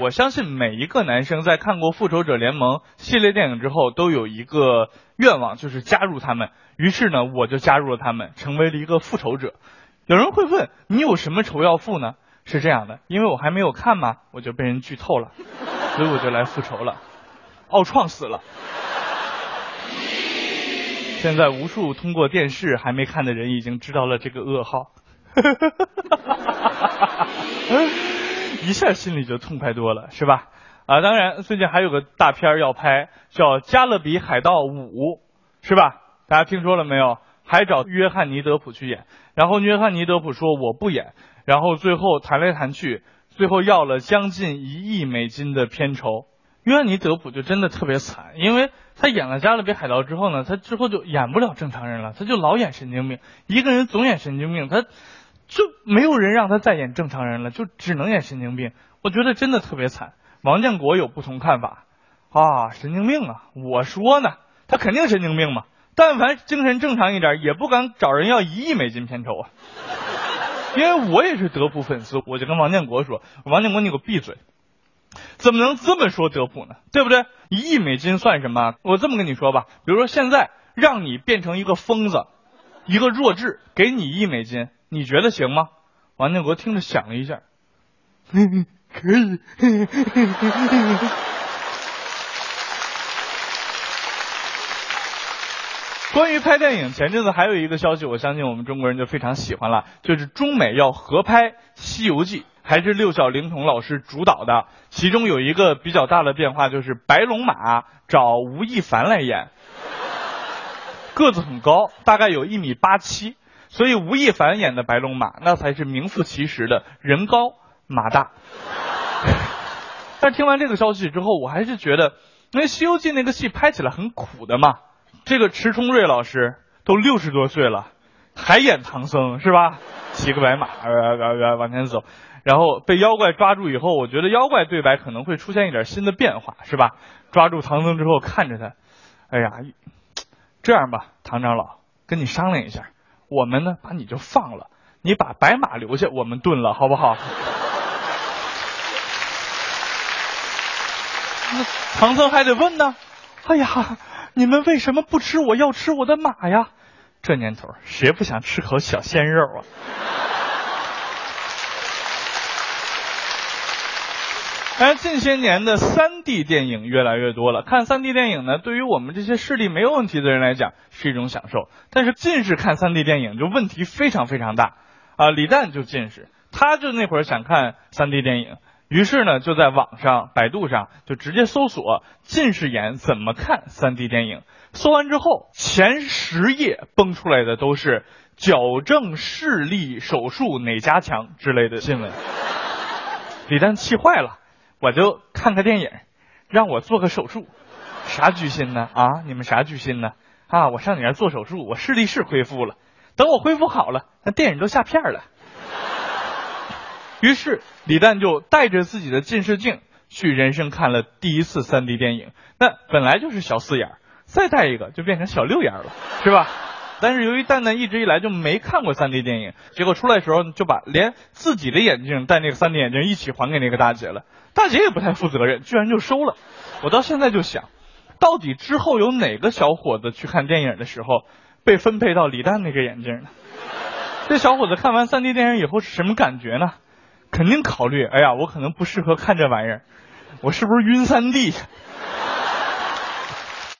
我相信每一个男生在看过《复仇者联盟》系列电影之后，都有一个愿望，就是加入他们。于是呢，我就加入了他们，成为了一个复仇者。有人会问，你有什么仇要复呢？是这样的，因为我还没有看嘛，我就被人剧透了，所以我就来复仇了。奥创死了，现在无数通过电视还没看的人已经知道了这个噩耗，一下心里就痛快多了，是吧？啊，当然最近还有个大片要拍，叫《加勒比海盗五》，是吧？大家听说了没有？还找约翰尼德普去演，然后约翰尼德普说我不演，然后最后谈来谈去，最后要了将近一亿美金的片酬。约翰尼德普就真的特别惨，因为他演了《加勒比海盗》之后呢，他之后就演不了正常人了，他就老演神经病。一个人总演神经病，他就没有人让他再演正常人了，就只能演神经病。我觉得真的特别惨。王建国有不同看法啊，神经病啊！我说呢，他肯定神经病嘛。但凡精神正常一点，也不敢找人要一亿美金片酬啊！因为我也是德普粉丝，我就跟王建国说：“王建国，你给我闭嘴！怎么能这么说德普呢？对不对？一亿美金算什么？我这么跟你说吧，比如说现在让你变成一个疯子，一个弱智，给你一亿美金，你觉得行吗？”王建国听着想了一下，可以。关于拍电影，前阵子还有一个消息，我相信我们中国人就非常喜欢了，就是中美要合拍《西游记》，还是六小龄童老师主导的。其中有一个比较大的变化，就是白龙马找吴亦凡来演，个子很高，大概有一米八七，所以吴亦凡演的白龙马那才是名副其实的人高马大。但听完这个消息之后，我还是觉得，因为《西游记》那个戏拍起来很苦的嘛。这个迟冲瑞老师都六十多岁了，还演唐僧是吧？骑个白马，呃呃呃往前走，然后被妖怪抓住以后，我觉得妖怪对白可能会出现一点新的变化，是吧？抓住唐僧之后，看着他，哎呀，这样吧，唐长老，跟你商量一下，我们呢把你就放了，你把白马留下，我们炖了，好不好？那唐僧还得问呢，哎呀。你们为什么不吃我要吃我的马呀？这年头谁不想吃口小鲜肉啊？哎，近些年的 3D 电影越来越多了。看 3D 电影呢，对于我们这些视力没有问题的人来讲是一种享受。但是近视看 3D 电影就问题非常非常大啊！李诞就近视，他就那会儿想看 3D 电影。于是呢，就在网上、百度上就直接搜索“近视眼怎么看 3D 电影”。搜完之后，前十页蹦出来的都是矫正视力手术哪家强之类的新闻。李诞气坏了，我就看个电影，让我做个手术，啥居心呢？啊，你们啥居心呢？啊，我上你那做手术，我视力是恢复了，等我恢复好了，那电影都下片了。于是李诞就带着自己的近视镜去人生看了第一次 3D 电影。那本来就是小四眼，再戴一个就变成小六眼了，是吧？但是由于蛋蛋一直以来就没看过 3D 电影，结果出来的时候就把连自己的眼镜带那个 3D 眼镜一起还给那个大姐了。大姐也不太负责任，居然就收了。我到现在就想，到底之后有哪个小伙子去看电影的时候被分配到李诞那个眼镜呢？这小伙子看完 3D 电影以后是什么感觉呢？肯定考虑，哎呀，我可能不适合看这玩意儿，我是不是晕三 D？